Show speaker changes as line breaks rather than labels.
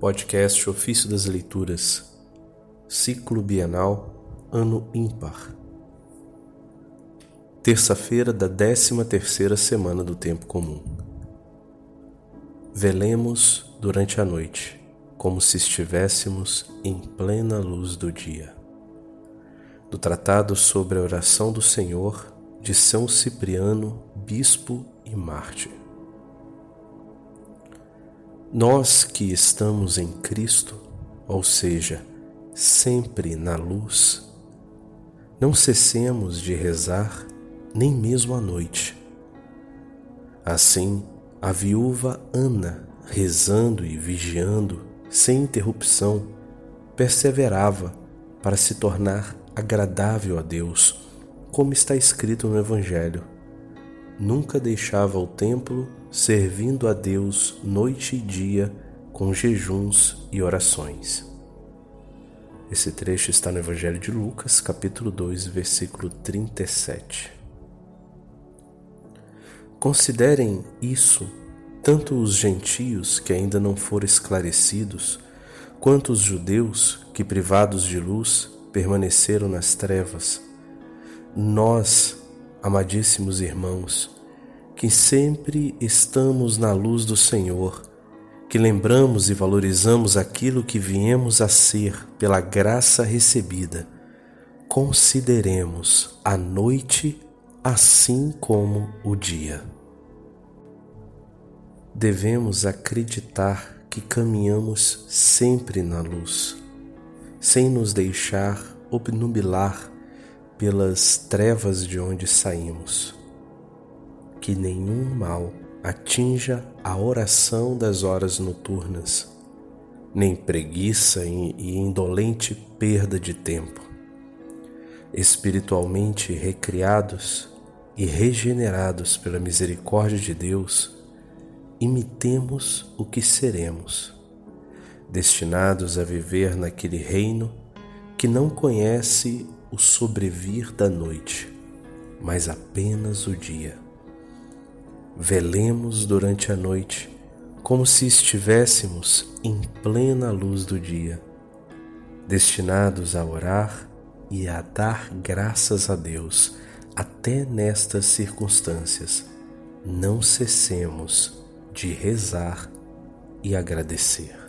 Podcast Ofício das Leituras, Ciclo Bienal, Ano Ímpar. Terça-feira da 13 terceira semana do Tempo Comum. Velemos durante a noite, como se estivéssemos em plena luz do dia. Do Tratado sobre a Oração do Senhor, de São Cipriano, Bispo e Mártir. Nós que estamos em Cristo, ou seja, sempre na luz, não cessemos de rezar nem mesmo à noite. Assim, a viúva Ana, rezando e vigiando sem interrupção, perseverava para se tornar agradável a Deus, como está escrito no Evangelho. Nunca deixava o templo servindo a Deus noite e dia com jejuns e orações. Esse trecho está no Evangelho de Lucas, capítulo 2, versículo 37. Considerem isso tanto os gentios que ainda não foram esclarecidos, quanto os judeus que, privados de luz, permaneceram nas trevas. Nós, amadíssimos irmãos, que sempre estamos na luz do Senhor, que lembramos e valorizamos aquilo que viemos a ser pela graça recebida, consideremos a noite assim como o dia. Devemos acreditar que caminhamos sempre na luz, sem nos deixar obnubilar pelas trevas de onde saímos que nenhum mal atinja a oração das horas noturnas, nem preguiça e indolente perda de tempo. Espiritualmente recriados e regenerados pela misericórdia de Deus, imitemos o que seremos, destinados a viver naquele reino que não conhece o sobrevir da noite, mas apenas o dia velemos durante a noite, como se estivéssemos em plena luz do dia, destinados a orar e a dar graças a Deus até nestas circunstâncias. Não cessemos de rezar e agradecer.